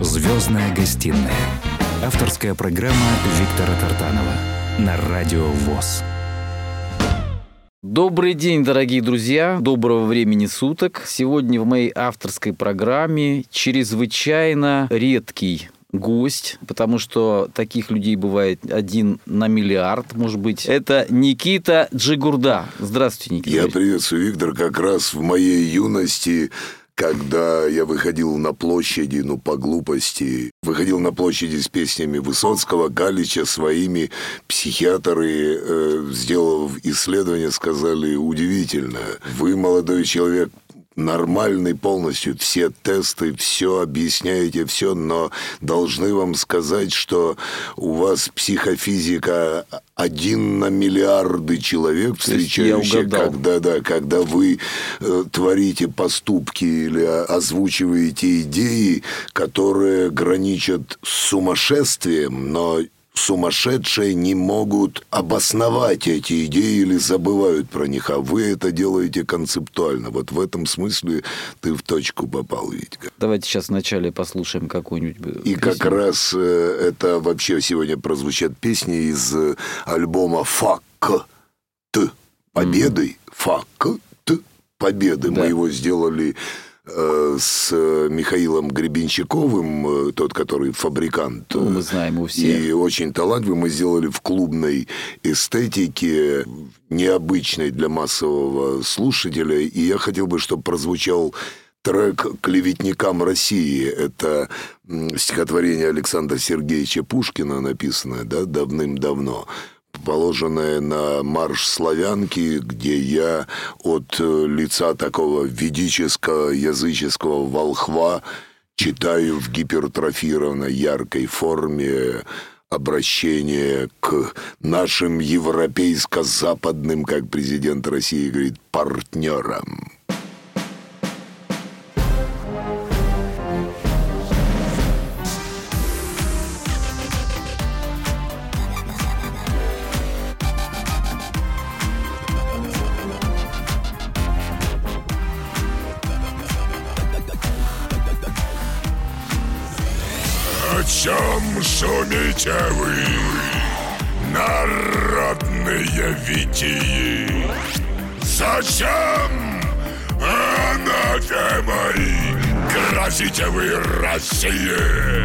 Звездная гостиная. Авторская программа Виктора Тартанова на Радио ВОЗ. Добрый день, дорогие друзья, доброго времени суток. Сегодня в моей авторской программе чрезвычайно редкий гость, потому что таких людей бывает один на миллиард, может быть. Это Никита Джигурда. Здравствуйте, Никита. Я приветствую, Виктор. Как раз в моей юности когда я выходил на площади, ну, по глупости, выходил на площади с песнями Высоцкого, Галича, своими психиатры, э, сделав исследование, сказали, удивительно, вы, молодой человек, нормальный полностью, все тесты, все объясняете, все, но должны вам сказать, что у вас психофизика один на миллиарды человек, встречающих, когда, да, когда вы э, творите поступки или озвучиваете идеи, которые граничат с сумасшествием, но сумасшедшие не могут обосновать эти идеи или забывают про них, а вы это делаете концептуально. Вот в этом смысле ты в точку попал, Витька. Давайте сейчас вначале послушаем какую-нибудь И песню. как раз э, это вообще сегодня прозвучат песни из э, альбома «Фак Т» победой. Mm-hmm. «Фак Т» победы. Да. Мы его сделали с Михаилом Гребенщиковым, э, тот, который фабрикант. Ну, мы знаем его все. И очень талантливый. Мы сделали в клубной эстетике, необычной для массового слушателя. И я хотел бы, чтобы прозвучал трек «Клеветникам России». Это стихотворение Александра Сергеевича Пушкина, написанное да, давным-давно положенное на марш славянки, где я от э, лица такого ведического языческого волхва читаю в гипертрофированной яркой форме обращение к нашим европейско-западным, как президент России говорит, партнерам. Шумите вы, народные витии? Зачем, анафемой, грозите вы России?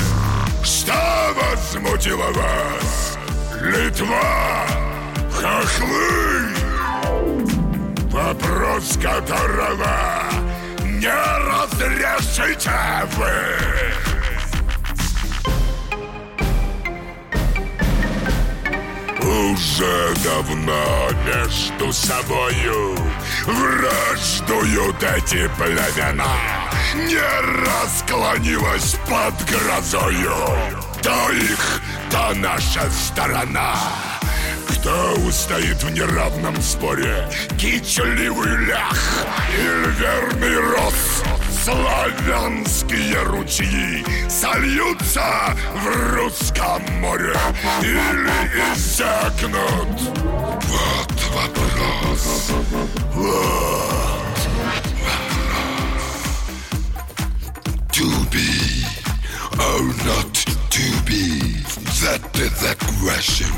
Что возмутило вас? Литва, хохлы? Вопрос которого не разрешите вы! Уже давно между собою Враждуют эти племена Не расклонилась под грозою То их, то наша сторона кто устоит в неравном споре? Кичливый лях или верный рос? Славянские ручьи сольются в русском море или иссякнут? Вот вопрос. Вот вопрос. To be or not to be, that is the question.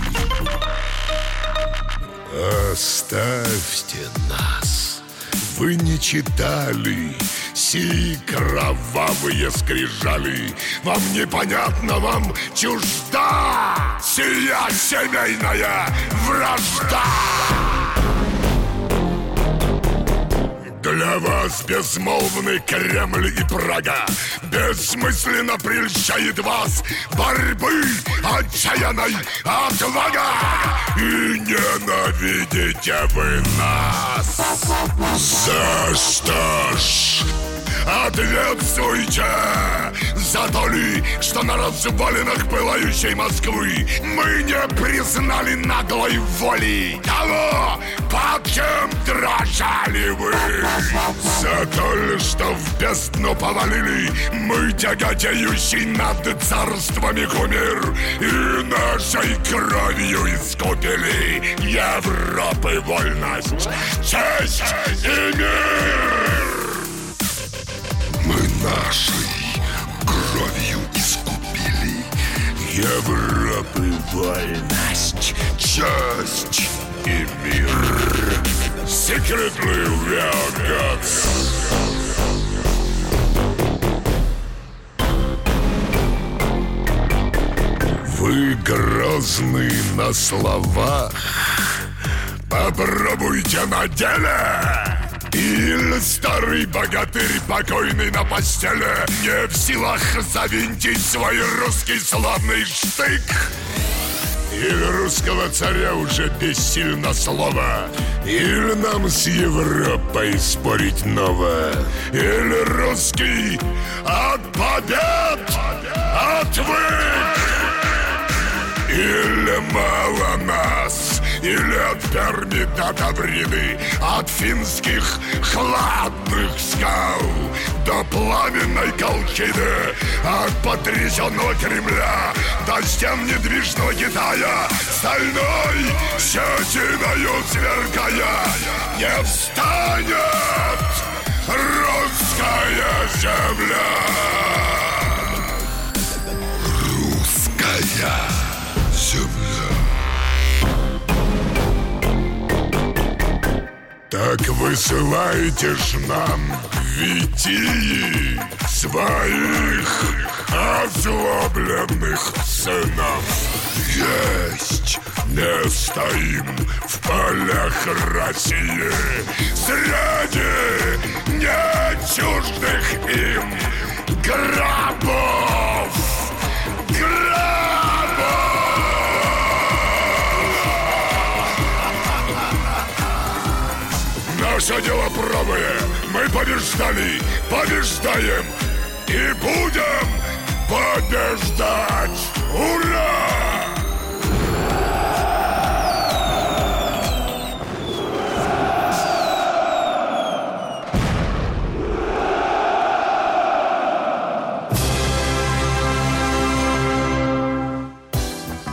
Оставьте нас. Вы не читали сии кровавые скрижали. Вам непонятно, вам чужда. Сия семейная вражда. Для вас безмолвный Кремль и Прага. Бессмысленно прельщает вас Борьбы отчаянной отвага. И ненавидите вы нас. За что ж? Ответствуйте за то ли, что на развалинах пылающей Москвы Мы не признали наглой воли. Того, под кем дрожали вы? За то ли, что в бездну повалили Мы тяготеющий над царствами кумир И нашей кровью искупили Европы вольность, честь и мир нашей кровью искупили Европы вольность, честь и мир. Secretly we. Вы грозны на словах, попробуйте на деле. Или старый богатырь, покойный на постели, не в силах завинтить свой русский славный штык. Или русского царя уже бессильно слово. Или нам с Европой спорить ново. Или русский от побед отвык. Или мало нас, или от Перми до Тавриды, От финских хладных скал до пламенной Колчиды, От потрясенного Кремля до стен недвижного Китая, Стальной щетиною сверкая, не встанет русская земля. Так высылайте ж нам Витии своих озлобленных сынов. Есть не стоим в полях России Среди не чуждых им гробов. Наше дело правое. Мы побеждали, побеждаем и будем побеждать. Ура!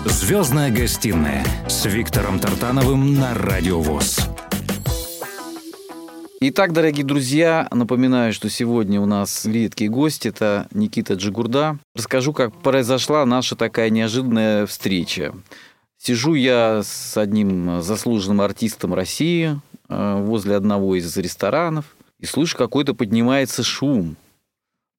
Звездная гостиная с Виктором Тартановым на Радио ВОЗ. Итак, дорогие друзья, напоминаю, что сегодня у нас редкий гость, это Никита Джигурда. Расскажу, как произошла наша такая неожиданная встреча. Сижу я с одним заслуженным артистом России э, возле одного из ресторанов и слышу, какой-то поднимается шум.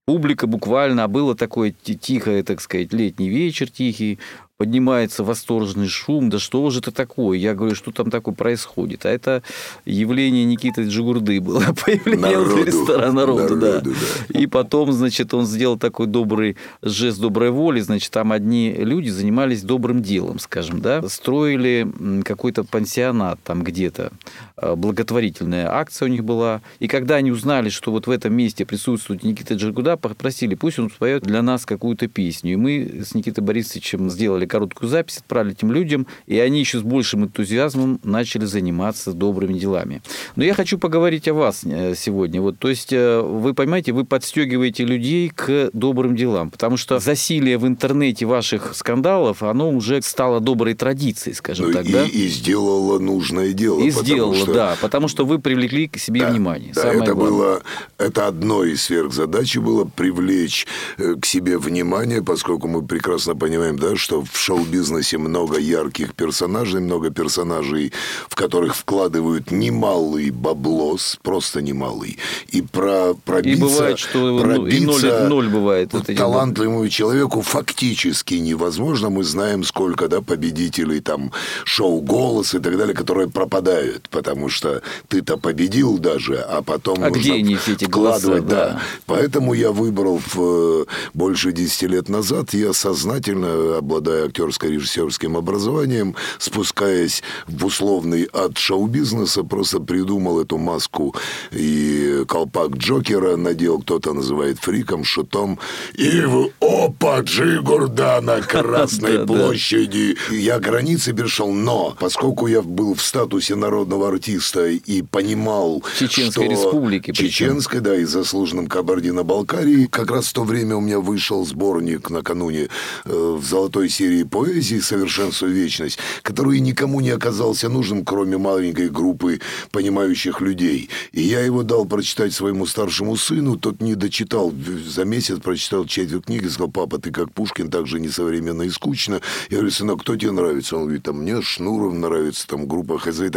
Публика буквально, а было такое тихое, так сказать, летний вечер тихий, поднимается восторженный шум, да что же это такое? Я говорю, что там такое происходит? А это явление Никиты Джигурды было, появление Народу. ресторана народа, да. Народу, да. И потом, значит, он сделал такой добрый жест доброй воли, значит, там одни люди занимались добрым делом, скажем, да, строили какой-то пансионат там где-то, э, благотворительная акция у них была, и когда они узнали, что вот в этом месте присутствует Никита Джигурда, попросили, пусть он споет для нас какую-то песню, и мы с Никитой Борисовичем сделали короткую запись, отправили этим людям, и они еще с большим энтузиазмом начали заниматься добрыми делами. Но я хочу поговорить о вас э, сегодня. Вот, то есть, э, вы понимаете, вы подстегиваете людей к добрым делам, потому что засилие в интернете ваших скандалов, оно уже стало доброй традицией, скажем Ну, так, и, да? и сделала нужное дело. И сделала, что- да, потому что вы привлекли к себе Да, внимание. Да, Самое это главное. было, это одно из сверхзадачи было привлечь э, к себе внимание, поскольку мы прекрасно понимаем, да, что в шоу-бизнесе много ярких персонажей, много персонажей, в которых вкладывают немалый баблос, просто немалый, и про пробиться, И бывает, что ну, и пробиться ноль, ноль бывает. эти талантливому человеку фактически невозможно. Мы знаем, сколько да, победителей там шоу «Голос» и так далее, которые пропадают, потому что ты-то победил даже, а потом А нужно где они, эти голоса, вкладывать, да. да. Поэтому я выбрал в, э, больше 10 лет назад, я сознательно, обладая актерско-режиссерским образованием, спускаясь в условный от шоу-бизнеса, просто придумал эту маску и колпак Джокера надел, кто-то называет фриком, шутом, и в опа, Джигурда на Красной площади. Я границы перешел, но поскольку я был в статусе народного артиста и понимал, Чеченской что республики. Чеченской, да, и заслуженным Кабардино-Балкарии. Как раз в то время у меня вышел сборник накануне э, в золотой серии своей поэзии «Совершенство вечность», который никому не оказался нужным, кроме маленькой группы понимающих людей. И я его дал прочитать своему старшему сыну, тот не дочитал, за месяц прочитал четверть книги, сказал, папа, ты как Пушкин, так же несовременно и скучно. Я говорю, сынок, кто тебе нравится? Он говорит, там, мне Шнуров нравится, там, группа ХЗ и.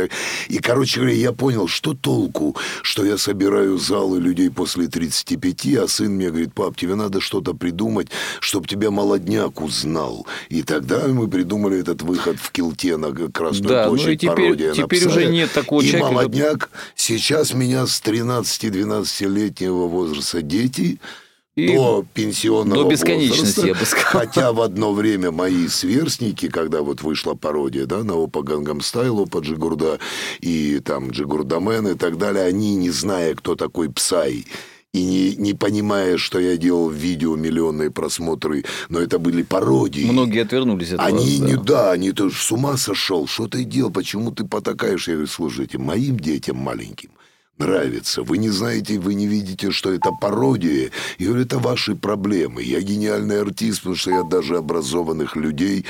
И, короче говоря, я понял, что толку, что я собираю залы людей после 35, а сын мне говорит, пап, тебе надо что-то придумать, чтобы тебя молодняк узнал. И тогда мы придумали этот выход в Килте на Красную Да, ну и площадь, теперь- пародия на теперь Псая. уже нет такого и человека, молодняк, сейчас меня с 13-12-летнего возраста дети И до пенсионного до бесконечности, возраста. я бы сказал. Хотя в одно время мои сверстники, когда вот вышла пародия, да, на Опа Гангам Стайл, Опа Джигурда и там Джигурдамен и так далее, они, не зная, кто такой Псай, и не, не понимая, что я делал видео, миллионные просмотры, но это были пародии. Многие отвернулись от Они вас, не, да. да, они то с ума сошел. Что ты делал? Почему ты потакаешь? Я говорю, слушайте, моим детям маленьким нравится. Вы не знаете, вы не видите, что это пародия. Говорю, это ваши проблемы. Я гениальный артист, потому что я даже образованных людей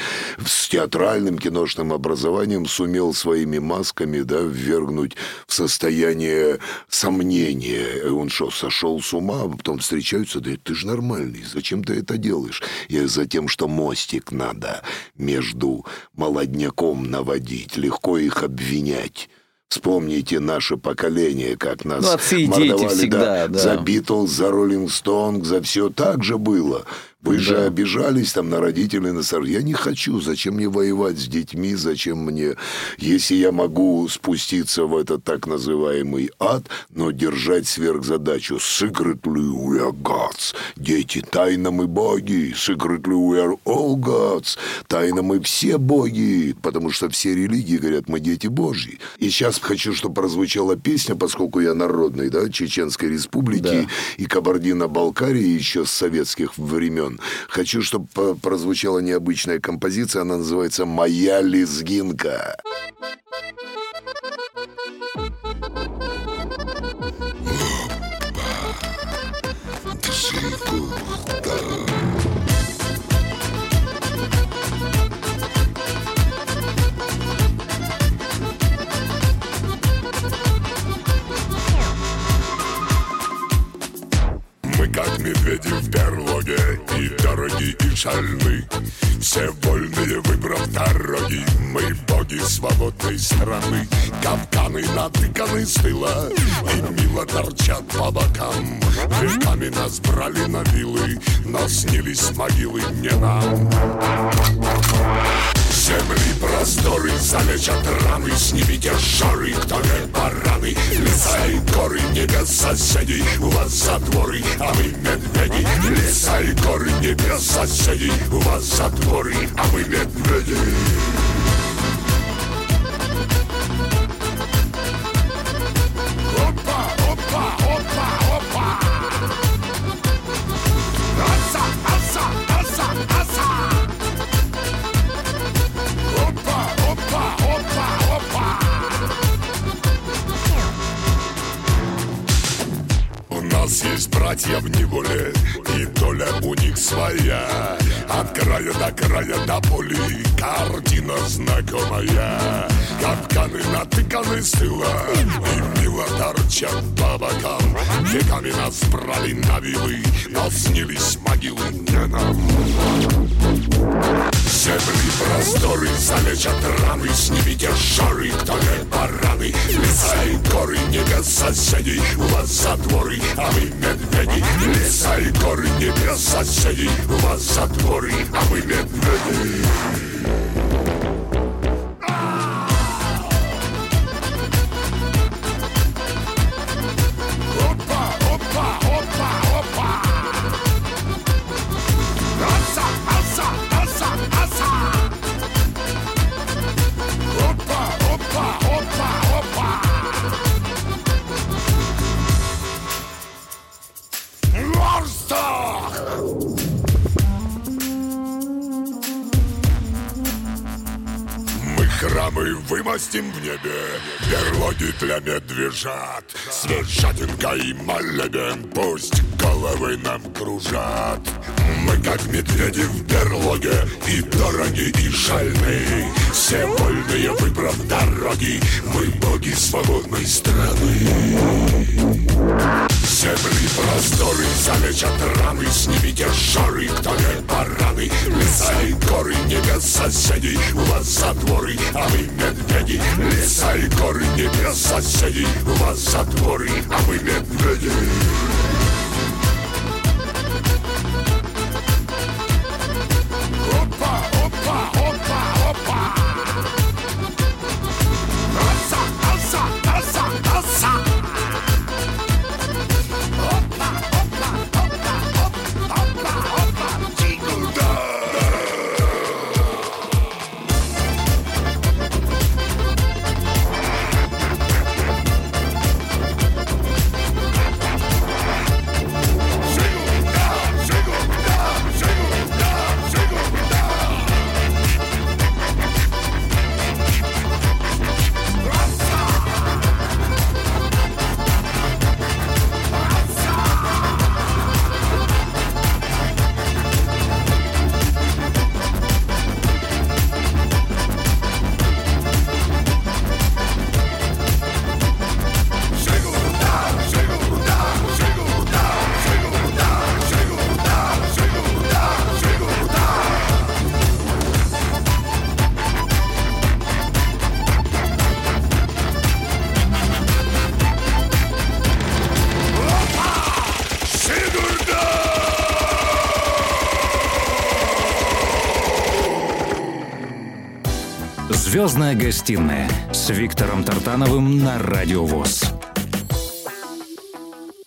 с театральным киношным образованием сумел своими масками да, ввергнуть в состояние сомнения. И Он что, сошел с ума? А Потом встречаются, да ты же нормальный, зачем ты это делаешь? Я за тем, что мостик надо между молодняком наводить, легко их обвинять. Вспомните наше поколение, как нас Ну, отцы и дети мордовали, всегда, да. за Битлз, за Роллинг Стоун, за все так же было. Вы же обижались там на родителей, на сор- Я не хочу. Зачем мне воевать с детьми? Зачем мне, если я могу спуститься в этот так называемый ад, но держать сверхзадачу? Secretly we are gods. Дети, тайно мы боги. Secretly we are all gods. Тайно мы все боги. Потому что все религии говорят, мы дети Божьи. И сейчас хочу, чтобы прозвучала песня, поскольку я народный, да, Чеченской Республики Да. и Кабардино-Балкарии еще с советских времен. Хочу, чтобы по- прозвучала необычная композиция, она называется «Моя лезгинка». Мы как медведи в берлоге И дороги, и шальны Все вольные, выбрав дороги Мы боги свободной страны. Капканы натыканы с тыла И мило торчат по бокам. Веками нас брали на вилы Но снились могилы не нам Земли просторы залечат раны Снимите шары, кто не бараны Леса и горы, небес соседей У вас затворы, а мы медведи Леса и горы, небес соседей У вас затворы, а мы медведи неволе, и доля у них своя. От края до края до поля, картина знакомая. Капканы натыканы с тыла, и мило торчат по бокам. Веками нас брали на вилы, но снились могилы не нам. Земли просторы залечат раны Снимите шары, кто не бараны Леса и горы, небес соседей У вас затворы, а мы медведи Леса и горы, небес соседей У вас затворы, а мы медведи вымостим в небе, берлоги для медвежат. Свежатинка и молебен пусть головы нам кружат Мы как медведи в берлоге И дороги, и шальные. Все вольные, выбрав дороги Мы боги свободной страны. Земли просторы залечат раны Снимите жары, кто не бараны Леса и горы, небес соседей У вас затворы, а мы медведи. Леса и горы, небес соседей У вас затворы, а мы медведи Звездная гостиная с Виктором Тартановым на Радио ВОЗ.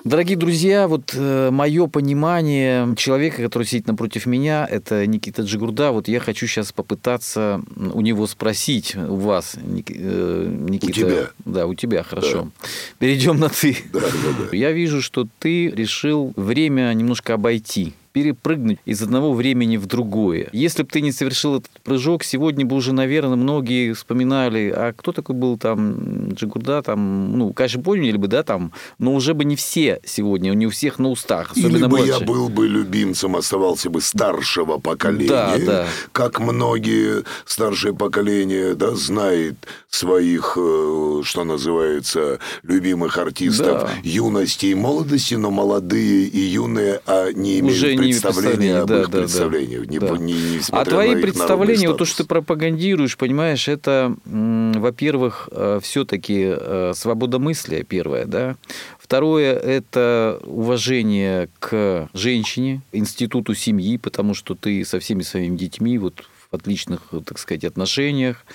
Дорогие друзья, вот мое понимание человека, который сидит напротив меня, это Никита Джигурда. Вот я хочу сейчас попытаться у него спросить, у вас, Ник- э, Никита. тебя. Да, у тебя, хорошо. Перейдем на ты. Да, да, да. Я вижу, что ты решил время немножко обойти перепрыгнуть из одного времени в другое. Если бы ты не совершил этот прыжок, сегодня бы уже, наверное, многие вспоминали, а кто такой был там Джигурда, там, ну, конечно, поняли бы, да, там, но уже бы не все сегодня, не у всех на устах, особенно Или бы я младшие. был бы любимцем, оставался бы старшего поколения, Да, да. как многие старшее поколение, да, знает своих, э, что называется, любимых артистов Да. юности и молодости, но молодые и юные, а не имеют Уже не представления об да, их да, да. не- Да. не- А несмотря твои представления, вот то, что ты пропагандируешь, понимаешь, это, во-первых, все-таки свобода мысли, первое, да. Второе – это уважение к женщине, институту семьи, потому что ты со всеми своими детьми вот в отличных, так сказать, отношениях.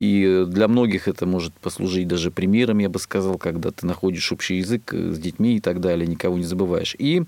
И для многих это может послужить даже примером, я бы сказал, когда ты находишь общий язык э, с детьми и так далее, никого не забываешь. И а,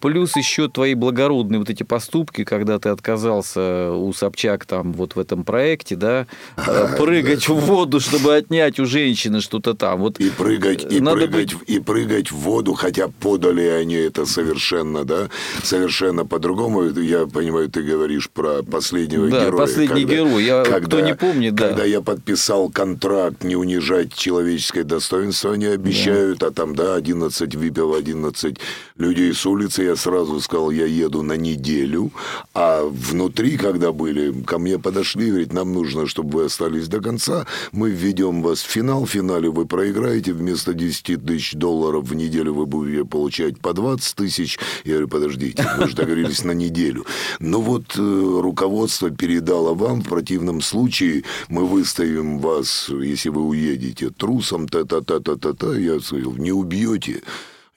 Плюс еще твои благородные вот эти поступки, когда ты отказался у Собчак там вот в этом проекте, да, э, прыгать в воду, чтобы отнять у женщины что-то там. Вот И прыгать, и Надо прыгать, и прыгать в воду, хотя подали они это совершенно, да, совершенно по-другому. Я понимаю, ты говоришь про последнего Да, героя. «Последний герой». Я- кто не помнит, да. Когда я подписал контракт не унижать человеческое достоинство, они обещают, а там, да, 11 выпил, 11 людей с улицы, я сразу сказал, я еду на неделю, а внутри, когда были, ко мне подошли, говорит, нам нужно, чтобы вы остались до конца, мы введем вас в финал, в финале вы проиграете, вместо 10 тысяч долларов в неделю вы будете получать по 20 тысяч. Я говорю, подождите, мы же договорились на неделю. Ну вот э, руководство передало вам, в противном случае мы выставим вас, если вы уедете, трусом, та-та-та-та-та-та. Я сказал, не убьете.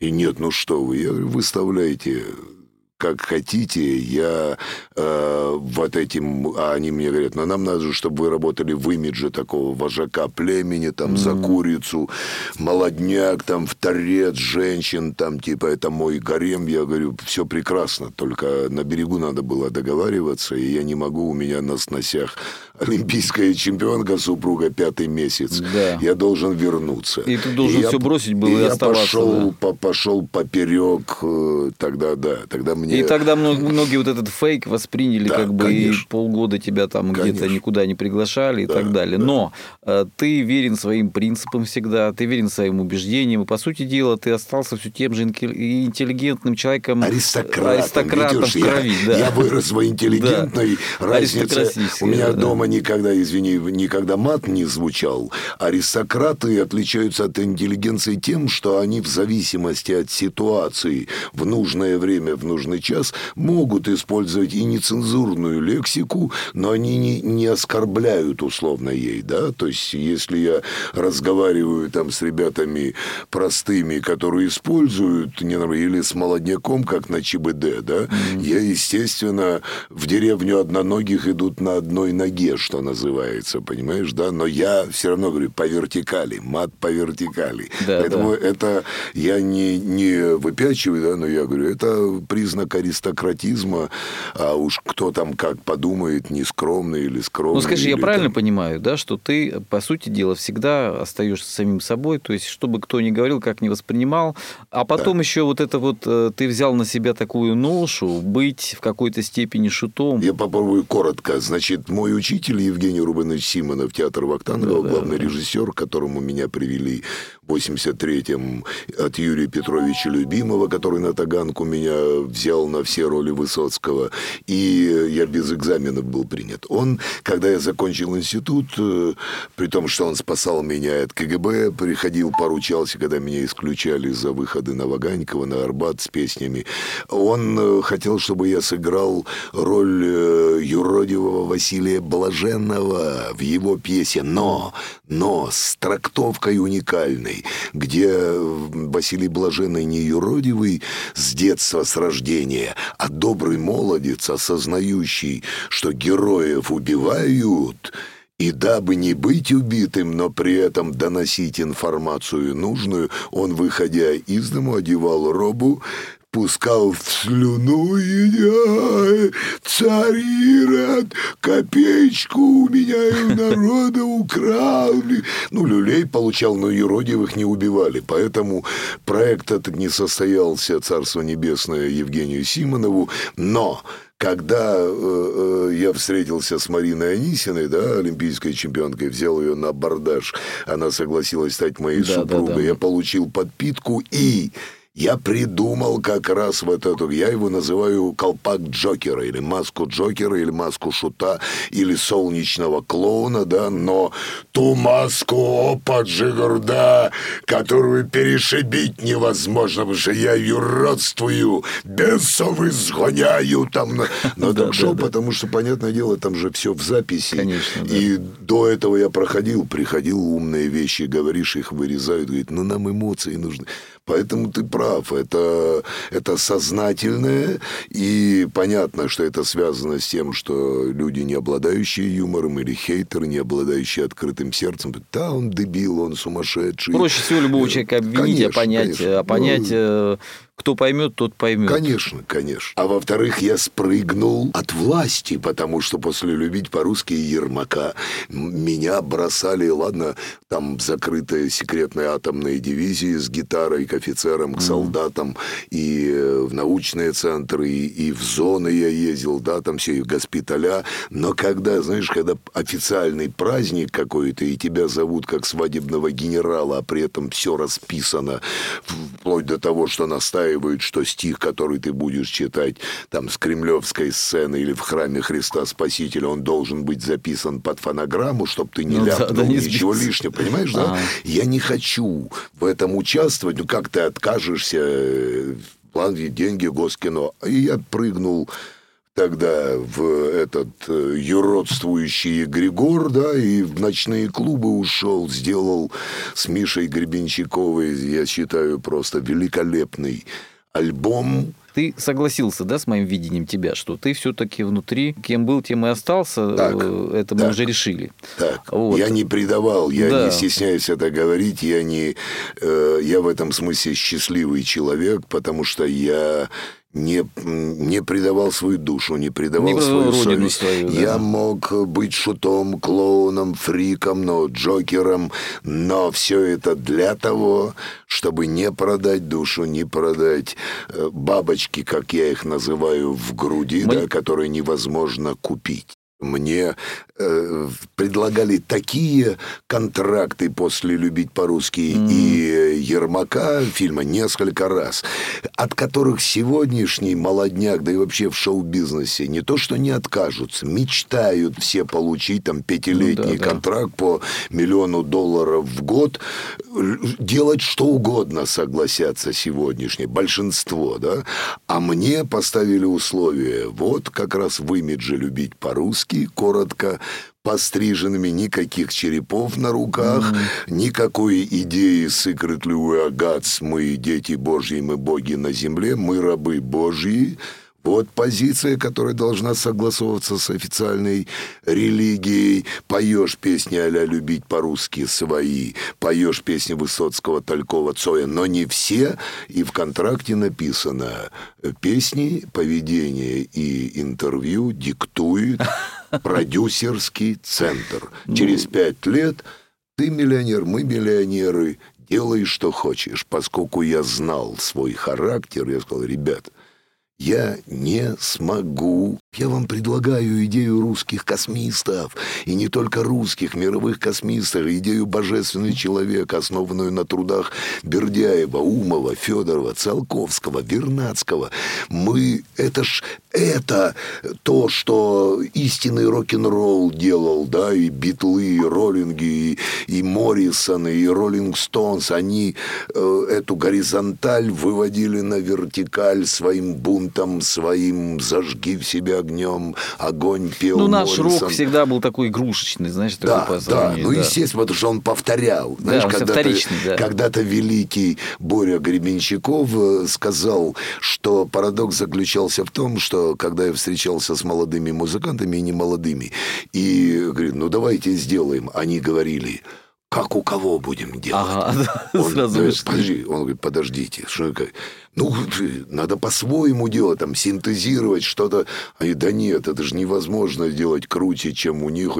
И нет, ну что вы, я говорю, выставляйте как хотите, я э, вот этим, а они мне говорят, ну нам надо, же, чтобы вы работали в имидже такого вожака племени, там, за курицу, молодняк, там, в торец женщин, там, типа, это мой гарем, я говорю, все прекрасно, только на берегу надо было договариваться, и я не могу, у меня на сносях олимпийская чемпионка, супруга, пятый месяц, Да. я должен вернуться. И ты должен я всё п- бросить был и я оставаться, пошел, да. по- пошел поперек, э, тогда, да, тогда мне. И тогда многие вот этот фейк восприняли, Да, как бы конечно. и полгода тебя там где-то никуда не приглашали и Да, так далее. да. Но э, ты верен своим принципам всегда, ты верен своим убеждениям, и, по сути дела, ты остался все тем же и интеллигентным человеком, Аристократом, аристократом видишь, в крови. я, да. я вырос в интеллигентной Да. разнице. У меня да. дома никогда, извини, никогда мат не звучал. Аристократы отличаются от интеллигенции тем, что они в зависимости от ситуации в нужное время, в нужный час могут использовать и нецензурную лексику, но они не, не оскорбляют условно ей, да, то есть если я разговариваю там с ребятами простыми, которые используют не или с молодняком, как на ЧБД, да, я, естественно, в деревню одноногих идут на одной ноге, что называется, понимаешь, да, но я все равно говорю по вертикали, мат по вертикали. Да, Поэтому да. это я не, не выпячиваю, да, но я говорю, это признак аристократизма, а уж кто там как подумает, нескромный или скромный. Ну скажи, я правильно там- понимаю, да, что ты, по сути дела, всегда остаешься самим собой, то есть, чтобы кто ни говорил, как ни воспринимал, а потом еще вот это вот э, ты взял на себя такую ношу, быть в какой-то степени шутом. Я попробую коротко. Значит, мой учитель Евгений Рубинович Симонов, театр Вахтангова, да, главный да. режиссер, к которому меня привели в 83-м от Юрия Петровича Любимого, который на Таганку меня взял на все роли Высоцкого. И я без экзаменов был принят. Он, когда я закончил институт, э, при том, что он спасал меня от КГБ, приходил, поручался, когда меня исключали за выходы на Ваганькова, на Арбат с песнями. Он э, хотел, чтобы я сыграл роль э, юродивого Василия Блаженного в его пьесе «Но», но с трактовкой уникальной, где э, Василий Блаженный не юродивый с детства, с рождения, а добрый молодец, осознающий, что героев убивают, и дабы не быть убитым, но при этом доносить информацию нужную, он, выходя из дому, одевал робу, пускал в слюну «Ай, царь Ирод, копеечку у меня и у народа украл. Ну, люлей получал, но юродивых не убивали. Поэтому проект этот не состоялся, Царство Небесное, Евгению Симонову. Но когда э, э, я встретился с Мариной Анисиной, да, олимпийской чемпионкой, взял ее на абордаж, она согласилась стать моей Да, да, супругой, да. я получил подпитку и я придумал как раз вот эту, я его называю колпак Джокера, или маску Джокера, или маску Шута, или солнечного клоуна, да, но ту маску опа Джигарда, которую перешибить невозможно, потому что я ее родствую, бесов изгоняю там на, на Да, ток-шоу, да, да. потому что, понятное дело, там же все в записи. Конечно. И до этого я проходил, приходил, умные вещи говоришь, их вырезают, говорит, ну нам эмоции нужны. Поэтому ты прав, это, это сознательное, и понятно, что это связано с тем, что люди, не обладающие юмором, или хейтеры, не обладающие открытым сердцем, да, он дебил, он сумасшедший. Проще всего любого человека обвинить, Конечно, а понять, конечно. а понять, Ну, э, кто поймет, тот поймет. Конечно, конечно. А во-вторых, я спрыгнул от власти, потому что после «Любить по-русски» «Ермака» меня бросали, ладно, там в закрытые секретные атомные дивизии с гитарой к офицерам, к солдатам, и э, в научные центры, и, и в зоны я ездил, да, там все, и в госпиталя. Но когда, знаешь, когда официальный праздник какой-то, и тебя зовут как свадебного генерала, а при этом все расписано, вплоть до того, что настаивают, что стих, который ты будешь читать там с кремлевской сцены или в храме Христа Спасителя, он должен быть записан под фонограмму, чтобы ты не Ну да, ляпнул да, не ничего лишнего, понимаешь, да? Ага. Я не хочу в этом участвовать, ну как ты откажешься, э, плане деньги, Госкино. И я прыгнул тогда в этот э, юродствующий Григор, да, и в ночные клубы ушел, сделал с Мишей Гребенщиковой, я считаю, просто великолепный альбом. Ты согласился, да, с моим видением тебя, что ты все-таки внутри, кем был, тем и остался. Так, э, Это мы так. уже решили. Так, Вот. я не предавал, я Да. не стесняюсь это говорить, я не, э, я в этом смысле счастливый человек, потому что я не, не предавал свою душу, не предавал Не свою родину совесть. свою, да. Я мог быть шутом, клоуном, фриком, но Джокером, но все это для того, чтобы не продать душу, не продать э, бабочки, как я их называю, в груди, Мы- да, которые невозможно купить. Мне э, предлагали такие контракты после «Любить по-русски» и «Ермака» фильма несколько раз, от которых сегодняшний молодняк, да и вообще в шоу-бизнесе, не то что не откажутся, мечтают все получить там пятилетний Ну да, да. контракт по миллиону долларов в год, делать что угодно согласятся сегодняшнее, большинство, да, а мне поставили условие, вот как раз в имидже «Любить по-русски», коротко, постриженными, никаких черепов на руках, никакой идеи «Secretly we are gods», мы дети Божьи, мы боги на земле, мы рабы Божьи, вот позиция, которая должна согласовываться с официальной религией. Поешь песни а «Любить по-русски» свои, поешь песни Высоцкого, Талькова, Цоя, но не все. И в контракте написано, песни, поведение и интервью диктует продюсерский центр. Через пять лет ты миллионер, мы миллионеры, делай, что хочешь. Поскольку я знал свой характер, я сказал, ребят, я не смогу. Я вам предлагаю идею русских космистов. И не только русских, мировых космистов. Идею божественный человек, основанную на трудах Бердяева, Умова, Федорова, Циолковского, Вернадского. Мы... Это ж... Это то, что истинный рок-н-ролл делал, да, и Битлы, и Роллинги, и, и Моррисон, и Роллинг Стоунс, они э, эту горизонталь выводили на вертикаль своим бунтом, своим «зажги в себе огнем», огонь пел Ну, наш Моррисон. рок всегда был такой игрушечный, знаешь, такой Да, по да, ну да. естественно, потому что он повторял. Знаешь, всё когда-то, да. когда-то великий Боря Гребенщиков э, сказал, что парадокс заключался в том, что когда я встречался с молодыми музыкантами и немолодыми, и говорит, ну давайте сделаем, они говорили, как у кого будем делать? Ага, Он, сразу вышли. подожди, он говорит, подождите, что это? Ну, надо по-своему делать, там, синтезировать что-то. Они, да нет, это же невозможно сделать круче, чем у них».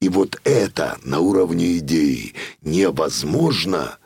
И вот это на уровне идеи невозможно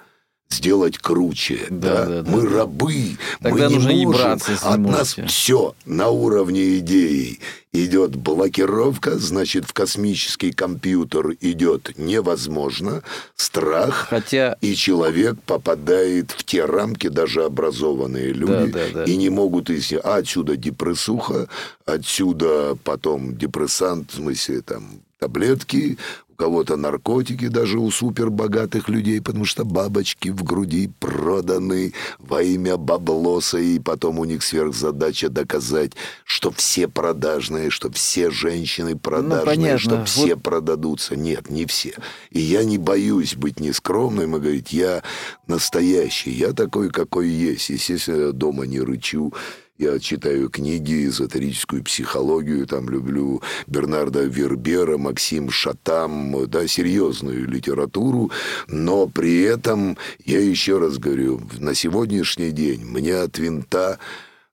сделать круче. Да, Да, да, да, Мы да. рабы, Тогда мы не нужно и можем. браться, если не От нас все на уровне идеи. Идет блокировка, значит, в космический компьютер идет невозможно, страх, Хотя и человек попадает в те рамки, даже образованные люди, да, да. и не могут из а отсюда депрессуха, отсюда потом депрессант, в смысле там таблетки, кого-то наркотики, даже у супербогатых людей, потому что бабочки в груди проданы во имя баблоса, и потом у них сверхзадача доказать, что все продажные, что все женщины продажные, Ну, понятно. что Вот все продадутся. Нет, не все. И я не боюсь быть нескромным и говорить, я настоящий, я такой, какой есть. Естественно, я дома не рычу. Я читаю книги, эзотерическую психологию, там люблю Бернарда Вербера, Максим Шатам, да, серьезную литературу, но при этом, я еще раз говорю, на сегодняшний день мне от винта,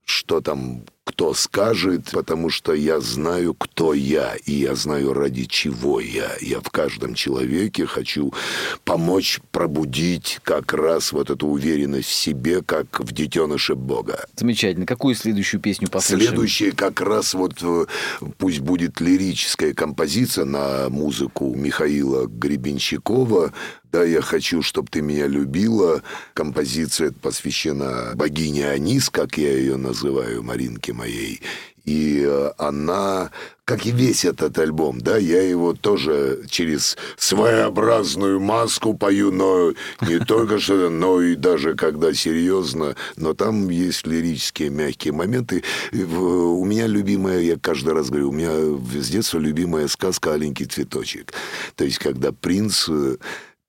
что там кто скажет, потому что я знаю, кто я, и я знаю, ради чего я. Я в каждом человеке хочу помочь пробудить как раз вот эту уверенность в себе, как в детеныше Бога. замечательно. Какую следующую песню послушаем? Следующее как раз вот э, пусть будет лирическая композиция на музыку Михаила Гребенщикова. Да, я хочу, чтобы ты меня любила. Композиция посвящена богине Анис, как я ее называю, Маринке моей. И э, она, как и весь этот альбом, да, я его тоже через своеобразную маску пою, но не только что, но и даже когда серьезно, но там есть лирические мягкие моменты. У меня любимая, я каждый раз говорю, у меня с детства любимая сказка «Аленький цветочек». То есть, когда принц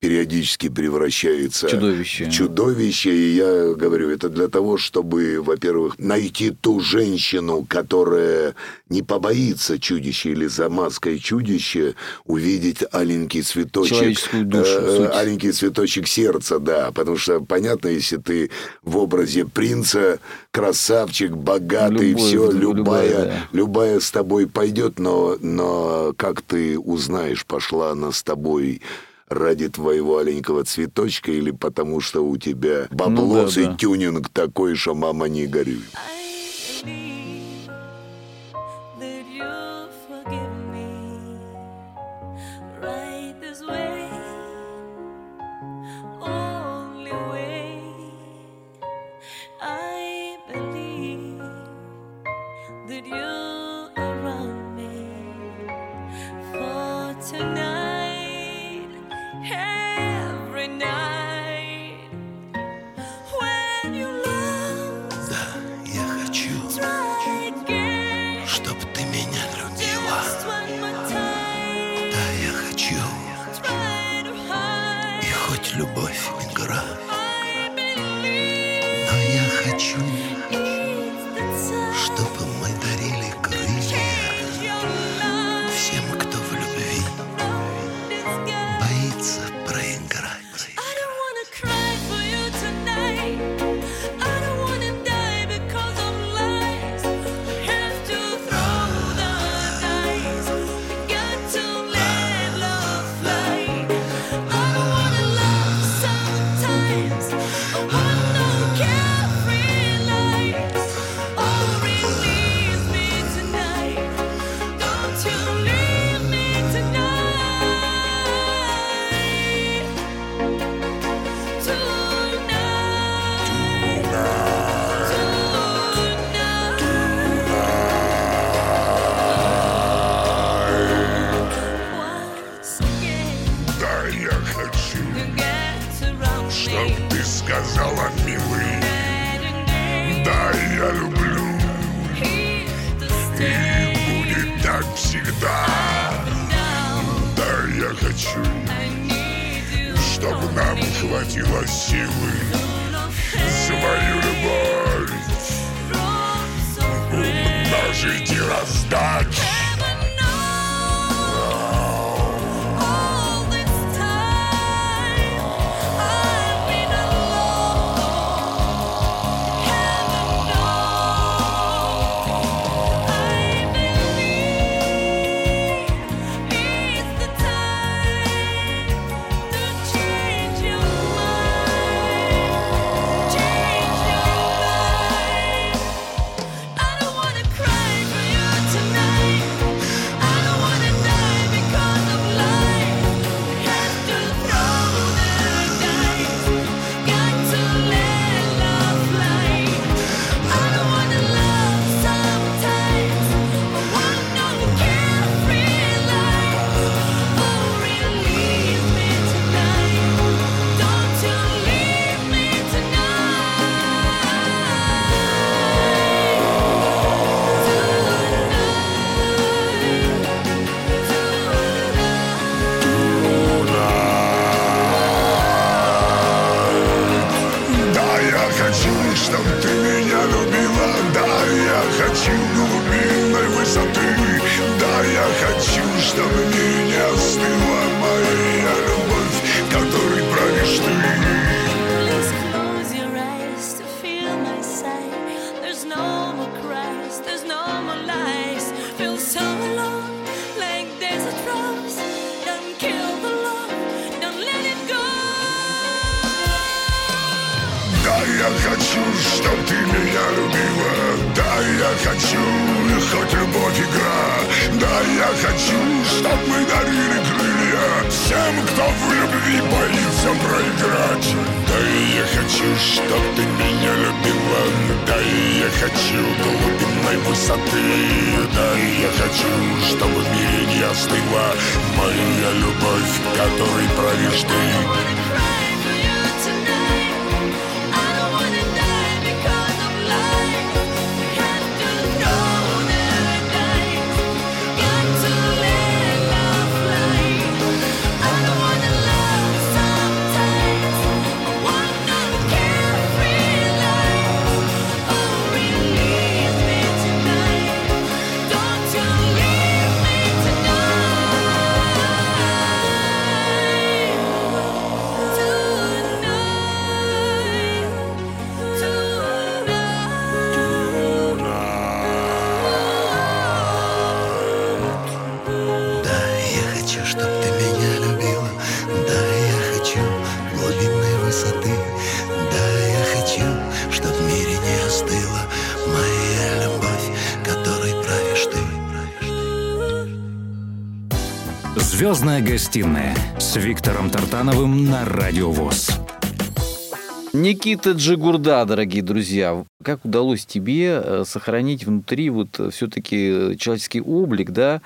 периодически превращается чудовище. чудовище. И я говорю, это для того, чтобы, во-первых, найти ту женщину, которая не побоится чудища или за маской чудища увидеть аленький цветочек. Душу, э, аленький цветочек сердца, да. Потому что, понятно, если ты в образе принца, красавчик, богатый, Любой, все, любая, любая, да. любая с тобой пойдет, но, но как ты узнаешь, пошла она с тобой ради твоего аленького цветочка или потому, что у тебя баблос ну, да, и да. тюнинг такой, что мама не горюй. Э, Звездная гостиная с Виктором Тартановым на Радио ВОЗ. Никита Джигурда, дорогие друзья, как удалось тебе э, сохранить внутри вот все-таки человеческий облик, да,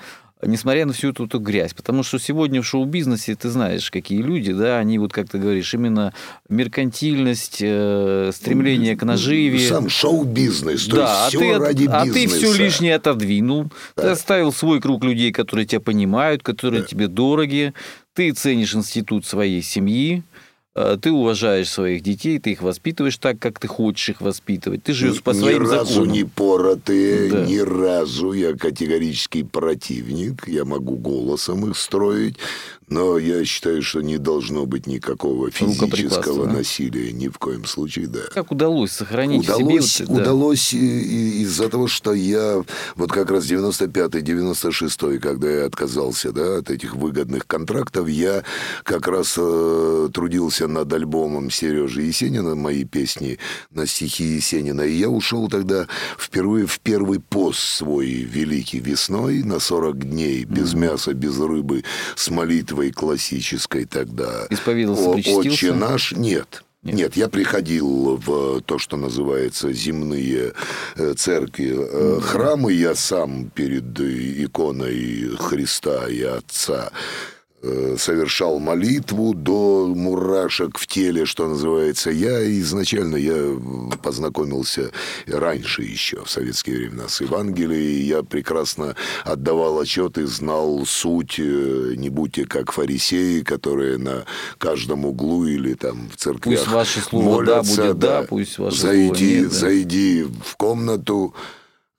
несмотря на всю эту, эту грязь. Потому что сегодня в шоу-бизнесе, ты знаешь, какие люди, да, они вот, как ты говоришь, именно меркантильность, э, стремление к наживе. Сам шоу-бизнес, то да, есть а все ты, ради а бизнеса. ты все лишнее отодвинул. Ты Да. оставил свой круг людей, которые тебя понимают, которые тебе дороги. Ты ценишь институт своей семьи. Э, Ты уважаешь своих детей, ты их воспитываешь так, как ты хочешь их воспитывать. Ты живешь по ни своим разу законам. не поротые, Да. ни разу я категорический противник. Я могу голосом их строить, но я считаю, что не должно быть никакого физического насилия. Ни в коем случае, да. Как удалось сохранить Удалось, в себе... вот да. удалось из-за того, что я вот как раз 95-96, когда я отказался да, от этих выгодных контрактов, я как раз э, трудился над альбомом Сережи Есенина, мои песни на стихи Есенина, и я ушел тогда впервые в первый пост свой великий весной на 40 дней, без мяса, без рыбы, с молитвой классической тогда. Исповедовался, О- причастился? «Отче наш» нет. Нет. Нет. я приходил в то, что называется земные э, церкви, э, храмы. Я сам перед иконой Христа и Отца совершал молитву до мурашек в теле, что называется. Я изначально я познакомился раньше еще, в советские времена, с Евангелием. Я прекрасно отдавал отчет и знал суть. э, Не будьте как фарисеи, которые на каждом углу или там в церквях Пусть ваше слово «да» молятся, будет «да», пусть ваше зайди, слово «нет», да. зайди в комнату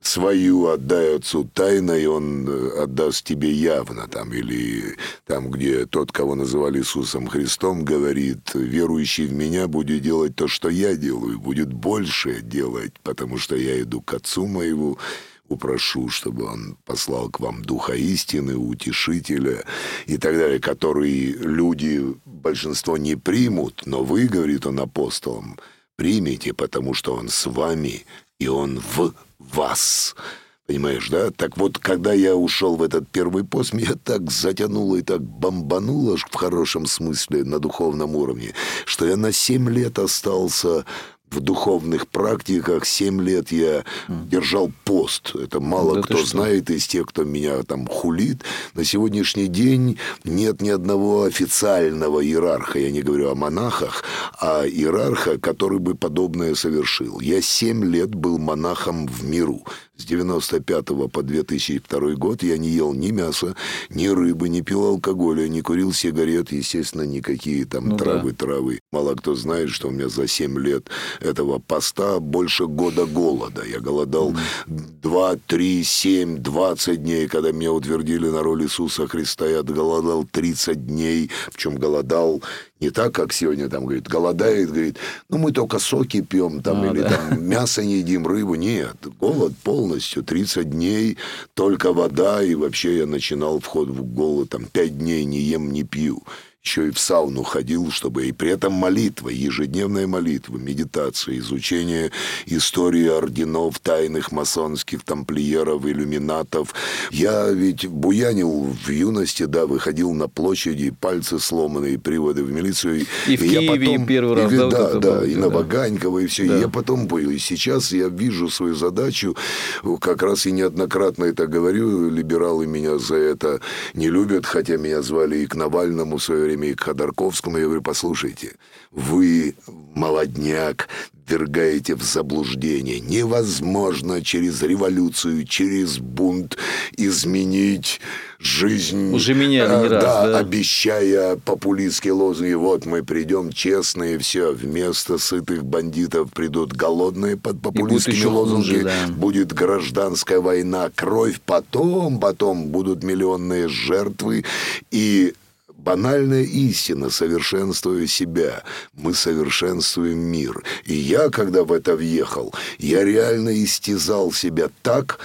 свою, отдай отцу тайно, и он э, отдаст тебе явно. Там, или там, где тот, кого называли Иисусом Христом, говорит, верующий в меня будет делать то, что я делаю, будет больше делать, потому что я иду к отцу моему, упрошу, чтобы он послал к вам духа истины, утешителя и так далее, который люди, большинство не примут, но вы, говорит он апостолам, примите, потому что он с вами, и он в вас. Понимаешь, да? Так вот, когда я ушел в этот первый пост, меня так затянуло и так бомбануло в хорошем смысле на духовном уровне, что я на семь лет остался в духовных практиках. Семь лет я держал пост. Это мало Да кто знает из тех, кто меня там хулит. На сегодняшний день нет ни одного официального иерарха, я не говорю о монахах, а иерарха, который бы подобное совершил. Я семь лет был монахом в миру. С 95 по 2002 год я не ел ни мяса, ни рыбы, не пил алкоголя, не курил сигарет, естественно, никакие там Ну да. травы, травы. Мало кто знает, что у меня за 7 лет этого поста больше года голода. Я голодал 2, 3, 7, 20 дней. Когда меня утвердили на роль Иисуса Христа, я голодал 30 дней. Причем голодал не так, как сегодня там, говорит, голодает, говорит, ну мы только соки пьем там, А, или да. там мясо не едим, рыбу. Нет, голод полностью, 30 дней, только вода, и вообще я начинал вход в голод, там, 5 дней не ем, не пью. Еще и в сауну ходил, чтобы... И при этом молитва, ежедневная молитва, медитация, изучение истории орденов тайных масонских, тамплиеров, иллюминатов. Я ведь буянил в юности, да, выходил на площади, пальцы сломанные, приводы в милицию. И в я Киеве первый раз, и, да, да, да, и на Ваганькова, и все. Да. И я потом понял. И сейчас я вижу свою задачу, как раз и неоднократно это говорю, либералы меня за это не любят, хотя меня звали и к Навальному в свое время, и к Ходорковскому. Я говорю, послушайте, вы, молодняк, вергаете в заблуждение. Невозможно через революцию, через бунт изменить жизнь. Уже меняли не э, раз, да. обещая популистские лозунги, вот мы придем честные, все, вместо сытых бандитов придут голодные под популистскими еще хуже, да. будет гражданская война, кровь, потом, потом будут миллионные жертвы, и банальная истина, совершенствуя себя, мы совершенствуем мир. И я, когда в это въехал, я реально истязал себя так,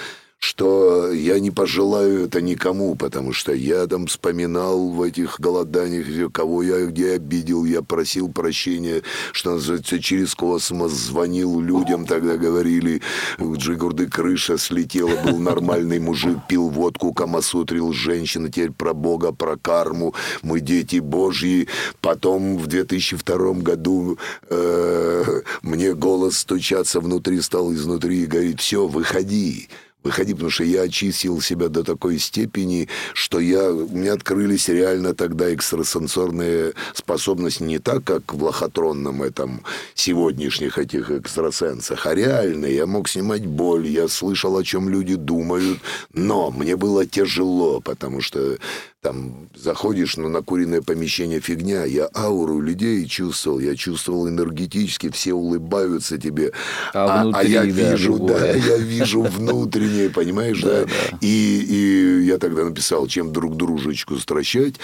что я не пожелаю это никому, потому что я там вспоминал в этих голоданиях, кого я где обидел, я просил прощения, что называется, через космос, звонил людям, тогда говорили, у Джигурды крыша слетела, был нормальный мужик, пил водку, камасутрил женщин, теперь про Бога, про карму, мы дети Божьи. Потом в 2002 году э, мне голос стучаться внутри стал изнутри и говорит, все, выходи. Выходи, потому что я очистил себя до такой степени, что я, у меня открылись реально тогда экстрасенсорные способности не так, как в лохотронном этом сегодняшних этих экстрасенсах, а реально я мог снимать боль, я слышал, о чем люди думают, но мне было тяжело, потому что там заходишь ну, на накуренное помещение фигня, я ауру людей чувствовал, я чувствовал энергетически, все улыбаются тебе, А внутри, я да, вижу, да, другое. я вижу внутреннее, понимаешь, да, И, и я тогда написал, чем друг дружечку стращать,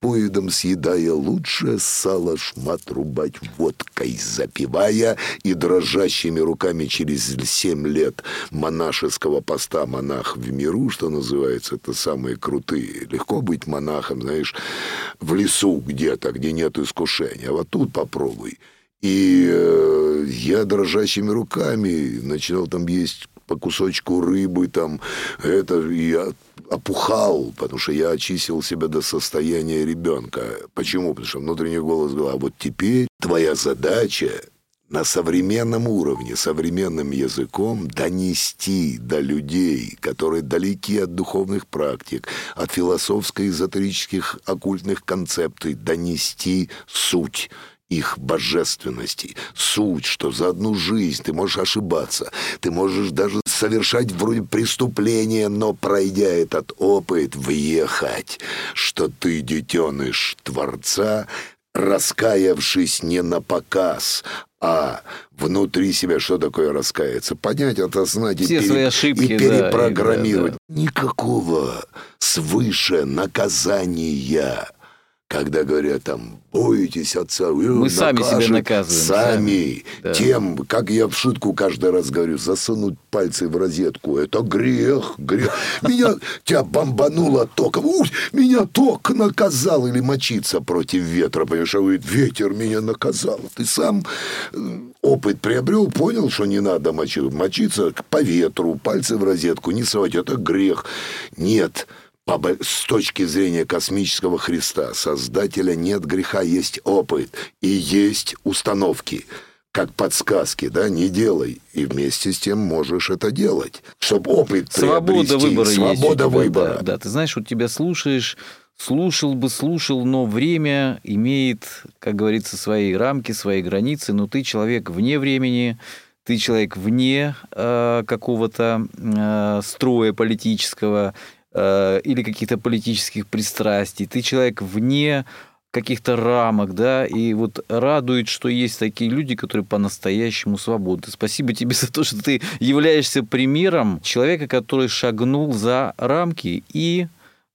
Поедом съедая лучше сало шмат рубать водкой запивая и дрожащими руками через семь лет монашеского поста монах в миру, что называется, это самые крутые. Легко быть монахом, знаешь, в лесу где-то, где нет искушения. А вот тут попробуй. И э, я дрожащими руками начинал там есть по кусочку рыбы, там, это, я опухал, потому что я очистил себя до состояния ребенка. Почему? Потому что внутренний голос говорил, а вот теперь твоя задача на современном уровне, современным языком донести до людей, которые далеки от духовных практик, от философско-эзотерических оккультных концепций, донести суть их божественности, суть, что за одну жизнь ты можешь ошибаться, ты можешь даже совершать вроде преступления, но пройдя этот опыт, въехать, что ты детеныш Творца, раскаявшись не на показ, а внутри себя что такое раскаяться? Понять, осознать и, Все пере- свои ошибки, и да, и- перепрограммировать. да, Никакого свыше наказания. Когда говорят там, боитесь отца, вы Мы сами себя накажем». наказываем, Сами. Да. Тем, как я в шутку каждый раз говорю, засунуть пальцы в розетку, это грех, грех. Меня, тебя бомбануло током, Уй, меня ток наказал, или мочиться против ветра, понимаешь, а говорит, ветер меня наказал. Ты сам э, опыт приобрел, понял, что не надо мочиться. Мочиться по ветру, пальцы в розетку, не совать, это грех. Нет, с точки зрения космического Христа, Создателя, нет греха, есть опыт и есть установки. Как подсказки, да, не делай. И вместе с тем можешь это делать. Чтобы опыт Свобода приобрести. выбора есть. Свобода тебя, выбора. Да, да, ты знаешь, вот тебя слушаешь, слушал бы, слушал, но время имеет, как говорится, свои рамки, свои границы, но ты человек вне времени, ты человек вне э, какого-то э, строя политического э, или каких-то политических пристрастий, ты человек вне каких-то рамок, да, и вот радует, что есть такие люди, которые по-настоящему свободны. Спасибо тебе за то, что ты являешься примером человека, который шагнул за рамки и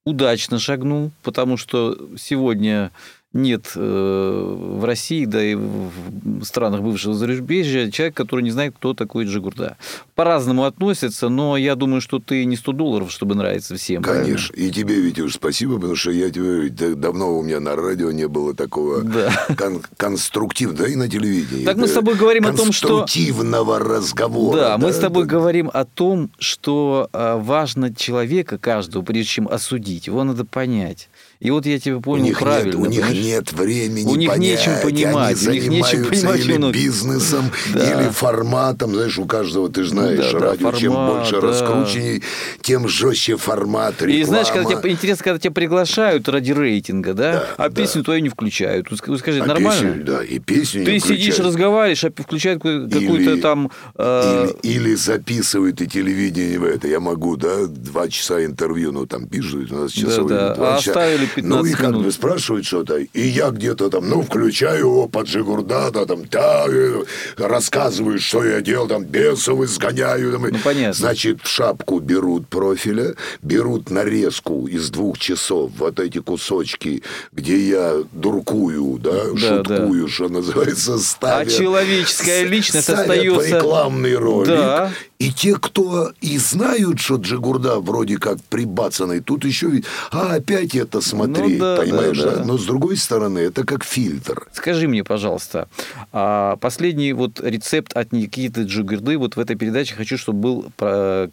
удачно шагнул, потому что сегодня нет э, в России, да и в странах бывшего зарубежья человек, который не знает, кто такой Джигурда. По-разному относятся, но я думаю, что ты не 100 долларов, чтобы нравиться всем. правильно? Конечно. И тебе, Витюш, спасибо, потому что я тебе... да- Давно у меня на радио не было такого Да. кон- конструктивного, да и на телевидении. Так мы да, с тобой говорим о том, что- Конструктивного разговора. Да, мы с тобой да. говорим о том, что а, важно человека каждого, прежде чем осудить, его надо понять. И вот я тебе понял у правильно. Нет, у них нет времени У них понять. нечем понимать. Они у них нечем понимать. Или бизнесом, да. или форматом. Знаешь, у каждого, ты знаешь, да, радио, да, формат, чем больше да. раскрученней, тем жестче формат реклама. И знаешь, когда тебя, интересно, когда тебя приглашают ради рейтинга, да, да а да. песню твою не включают. Скажи, а нормально? Песню, да, и песню Ты не сидишь, разговариваешь, а включают какую-то там... Э... Или, или записывают и телевидение в это. Я могу, да, два часа интервью, ну там пишут, у нас часовые. Да, да. А оставили 15 Ну, и минут. как бы спрашивают что-то, и я где-то там, ну, включаю его под Жигурдата, там, да, э, рассказываю, что я делал, там, бесов изгоняю. Там, ну, понятно. Значит, шапку берут профиля, берут нарезку из двух часов, вот эти кусочки, где я дуркую, да, да шуткую, да. что называется, ставят. А человеческая личность ставят остается... рекламный ролик. Да и те, кто и знают, что Джигурда вроде как прибацанный, тут еще ведь, а опять это смотреть, Ну да, понимаешь, да, да? да. Но с другой стороны, это как фильтр. Скажи мне, пожалуйста, а последний вот рецепт от Никиты Джигурды вот в этой передаче хочу, чтобы был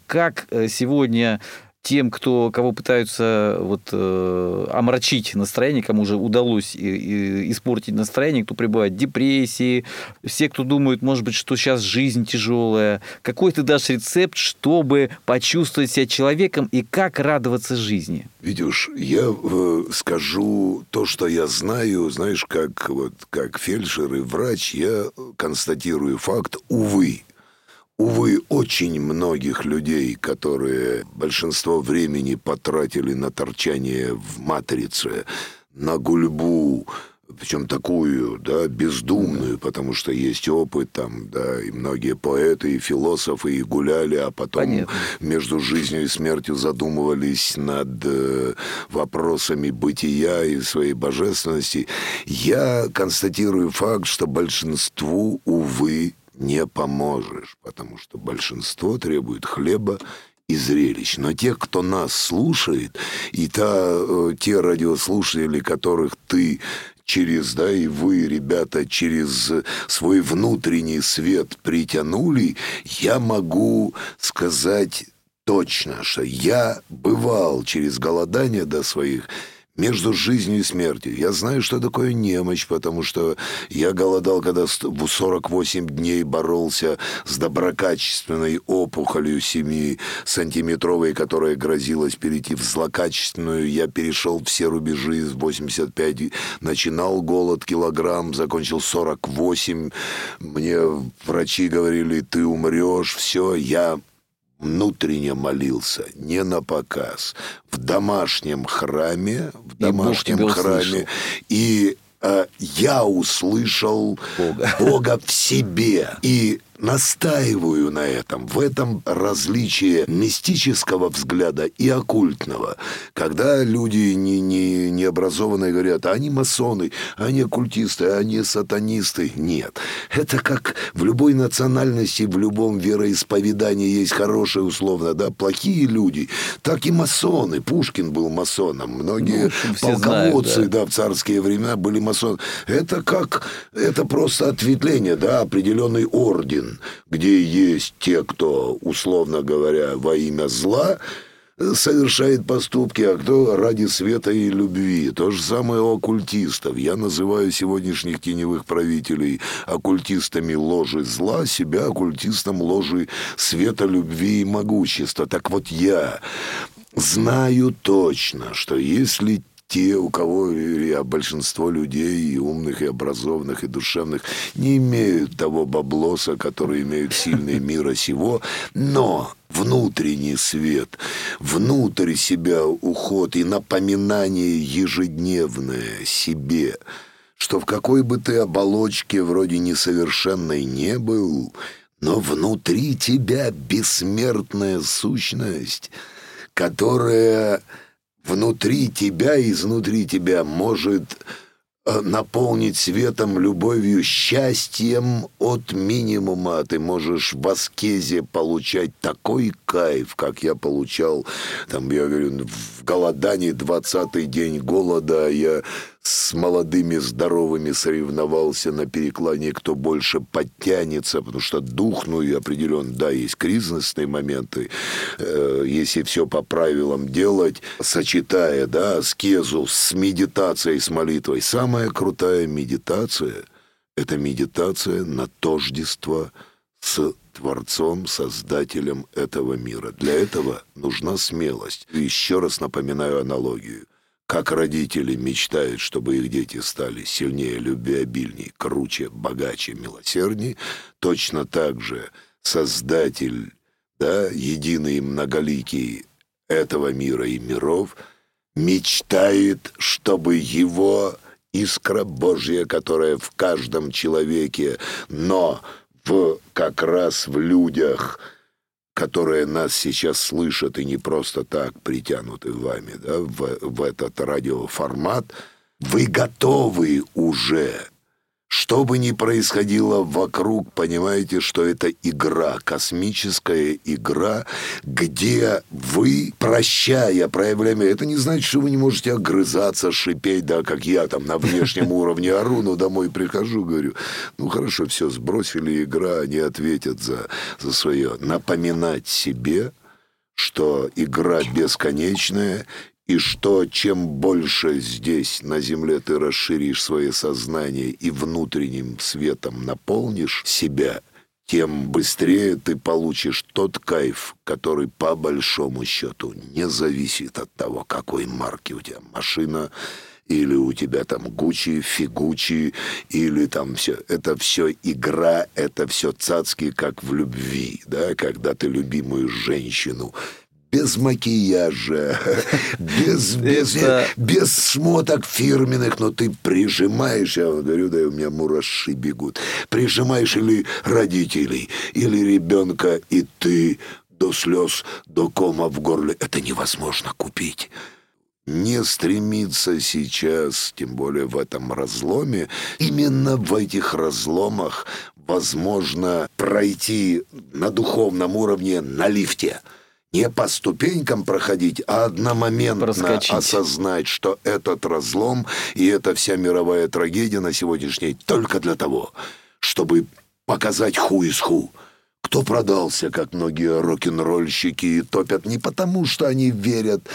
как э, сегодня тем, кто, кого пытаются вот, э, омрачить настроение, кому уже удалось и- и испортить настроение, кто пребывает в депрессии, все, кто думают, может быть, что сейчас жизнь тяжелая. Какой ты дашь рецепт, чтобы почувствовать себя человеком и как радоваться жизни? Видишь, я э, скажу то, что я знаю, знаешь, как, вот, как фельдшер и врач, я констатирую факт, увы, увы, очень многих людей, которые большинство времени потратили на торчание в матрице, на гульбу, причем такую, да, бездумную, потому что есть опыт там, да, и многие поэты и философы и гуляли, а потом Понятно. между жизнью и смертью задумывались над э, вопросами бытия и своей божественности. Я констатирую факт, что большинству, увы, не поможешь, потому что большинство требует хлеба и зрелищ. Но тех, кто нас слушает, и та, э, те радиослушатели, которых ты через, да, и вы, ребята, через свой внутренний свет притянули, я могу сказать точно, что я бывал через голодание до своих между жизнью и смертью. Я знаю, что такое немощь, потому что я голодал, когда в 48 дней боролся с доброкачественной опухолью 7-сантиметровой, которая грозилась перейти в злокачественную. Я перешел все рубежи в 85, начинал голод килограмм, закончил 48. Мне врачи говорили, ты умрешь, все, я внутренне молился, не на показ, в домашнем храме, в И домашнем тебя храме, услышал. и э, я услышал Бога. Бога в себе. И настаиваю на этом. В этом различие мистического взгляда и оккультного. Когда люди не, не, необразованные говорят, они масоны, они оккультисты, они сатанисты. Нет. Это как в любой национальности, в любом вероисповедании есть хорошие, условно, да, плохие люди. Так и масоны. Пушкин был масоном. Многие Ну, все знают, полководцы, да. да, в царские времена были масоны. Это как, это просто ответвление, да, определенный орден, где есть те, кто, условно говоря, во имя зла э, совершает поступки, а кто ради света и любви. То же самое у оккультистов. Я называю сегодняшних теневых правителей оккультистами ложи зла, себя оккультистом ложи света, любви и могущества. Так вот я знаю точно, что если те, у кого или а большинство людей и умных, и образованных, и душевных, не имеют того баблоса, который имеют сильные мира сего, но внутренний свет, внутрь себя уход и напоминание ежедневное себе, что в какой бы ты оболочке вроде несовершенной не был, но внутри тебя бессмертная сущность, которая внутри тебя и изнутри тебя может э, наполнить светом, любовью, счастьем от минимума. Ты можешь в аскезе получать такой кайф, как я получал, там, я говорю, в голодании 20-й день голода, я с молодыми здоровыми соревновался на перекладине, кто больше подтянется, потому что дух, ну и определенно, да, есть кризисные моменты, э, если все по правилам делать, сочетая, да, аскезу с медитацией, с молитвой. Самая крутая медитация – это медитация на тождество с Творцом, Создателем этого мира. Для этого нужна смелость. Еще раз напоминаю аналогию. Как родители мечтают, чтобы их дети стали сильнее, любвеобильней, круче, богаче, милосердней, точно так же Создатель, да, единый многоликий этого мира и миров, мечтает, чтобы его искра Божья, которая в каждом человеке, но в, как раз в людях, которые нас сейчас слышат и не просто так притянуты вами да, в, в этот радиоформат, вы готовы уже, Что бы ни происходило вокруг, понимаете, что это игра, космическая игра, где вы, прощая, проявляя... Это не значит, что вы не можете огрызаться, шипеть, да, как я там на внешнем уровне ору, но домой прихожу, говорю, ну хорошо, все, сбросили игра, они ответят за, за свое. Напоминать себе, что игра бесконечная, и что чем больше здесь, на Земле, ты расширишь свое сознание и внутренним светом наполнишь себя, тем быстрее ты получишь тот кайф, который по большому счету не зависит от того, какой марки у тебя машина, или у тебя там Гуччи, Фигучи, или там все. Это все игра, это все цацки, как в любви, да, когда ты любимую женщину без макияжа, без, без, Это- без шмоток фирменных, но ты прижимаешь, я вам говорю, да у меня мураши бегут, прижимаешь или родителей, или ребенка, и ты до слез, до кома в горле. Это невозможно купить. Не стремиться сейчас, тем более в этом разломе, именно в этих разломах возможно пройти на духовном уровне на лифте. Не по ступенькам проходить, а одномоментно Проскочить. осознать, что этот разлом и эта вся мировая трагедия на сегодняшний день только для того, чтобы показать ху из ху. Кто продался, как многие рок-н-ролльщики, и топят не потому, что они верят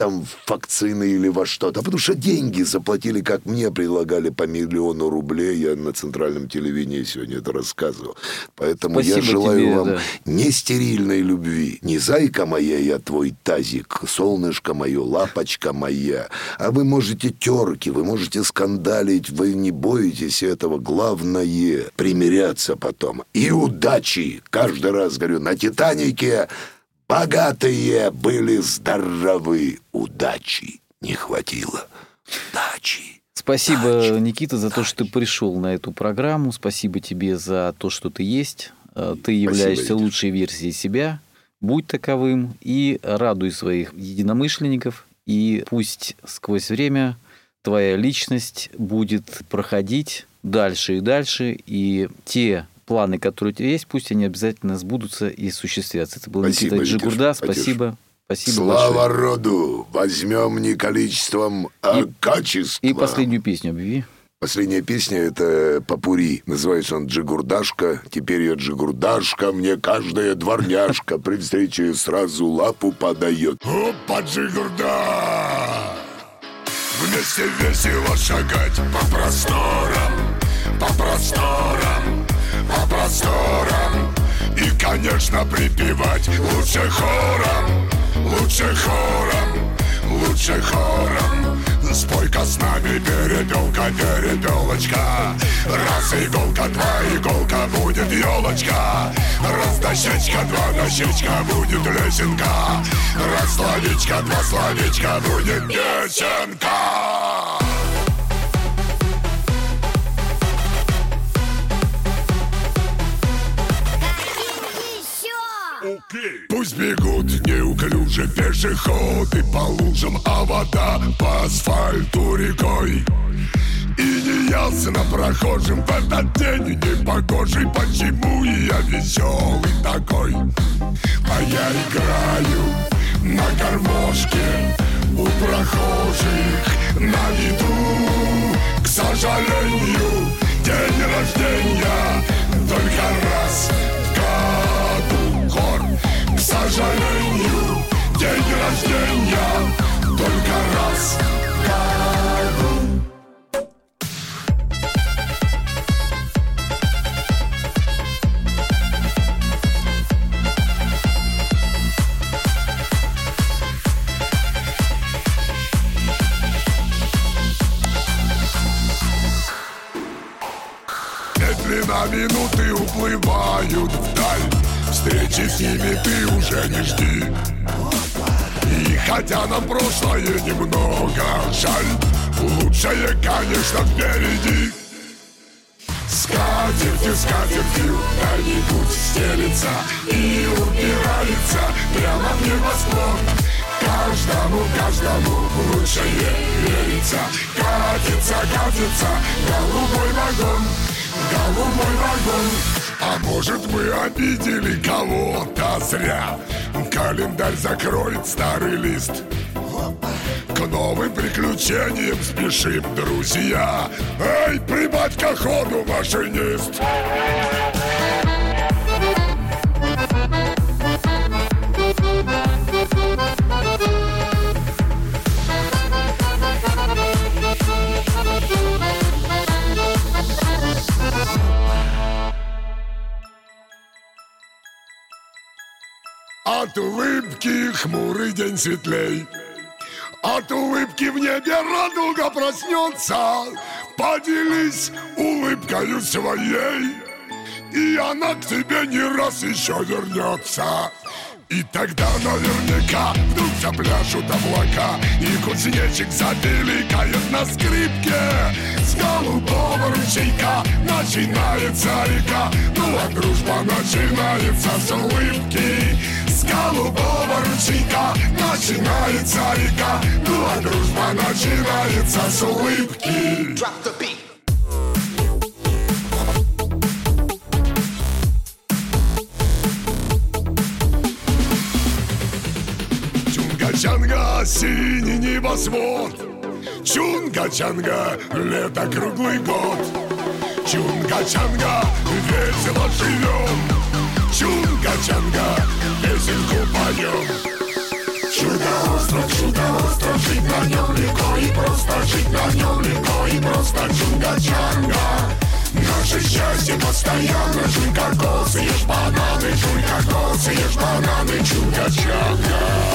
там в вакцины или во что-то, потому что деньги заплатили, как мне предлагали по миллиону рублей. Я на центральном телевидении сегодня это рассказывал. Поэтому я Спасибо желаю тебе, вам да. не стерильной любви. Не зайка моя, я твой тазик, солнышко мое, лапочка моя. А вы можете терки, вы можете скандалить, вы не боитесь этого. Главное — примиряться потом. И удачи! Каждый раз говорю, на «Титанике» богатые были здоровы. Удачи не хватило. Удачи. Спасибо, Никита, за то, что ты пришел на эту программу. Спасибо тебе за то, что ты есть. Э, Ты являешься Витя. лучшей версией себя. Будь таковым и радуй своих единомышленников. И пусть сквозь время твоя личность будет проходить дальше и дальше. И те планы, которые у тебя есть, пусть они обязательно сбудутся и осуществятся. Это был Спасибо, Никита Джигурда. Спасибо. Спасибо Слава большое. роду! Возьмем не количеством, а И- качеством. И последнюю песню объяви. Последняя песня — это «Попури». Называется он «Джигурдашка». Теперь я Джигурдашка, мне каждая дворняжка при встрече сразу лапу подает. Опа, Джигурда! Вместе весело шагать по просторам, по просторам, по просторам. И, конечно, припевать лучше хором, лучше хором, лучше хором. Спой-ка с нами, перепелка, перепелочка Раз иголка, два иголка, будет елочка Раз дощечка, два дощечка, будет лесенка Раз словечко, два словечка, будет песенка Пусть бегут неуклюже пешеходы по лужам, а вода по асфальту рекой. И неясно прохожим в этот день непогожий, почему я веселый такой. А я играю на гармошке у прохожих на виду. К сожалению, день рождения только раз. К сожалению, день рождения только раз в году. Медленно минуты уплывают вдаль Встречи с ними ты уже не жди. И хотя нам прошлое немного жаль Лучшее, конечно, впереди. Скатертью, скатертью путь стелится И упирается прямо в небосклон. Каждому, каждому лучше верится. Катится, катится голубой вагон Голубой вагон А может мы обидели кого-то зря? Календарь закроет старый лист. К новым приключениям спешим, друзья. Эй, прибавь-ка ходу, машинист От улыбки хмурый день светлей. От улыбки в небе радуга проснется. Поделись улыбкою своей И она к тебе не раз еще вернется и тогда наверняка вдруг запляшут облака И кузнечик запиликает на скрипке. С голубого ручейка начинается река Ну а дружба начинается с улыбки. С голубого ручейка начинается река Ну а дружба начинается с улыбки. Drop the beat. Чунга-чанга, синий небосвод Чунга-чанга, лето круглый год. Чунга-чанга, весело живем. Чунга-чанга, песенку поем. Чудо-остров, чудо-остров, жить на нем легко И просто. Жить на нем легко И просто. Чунга-чанга Наше счастье постоянно. Жуй кокосы, ешь бананы Жуй кокосы, ешь бананы. Чунга-чанга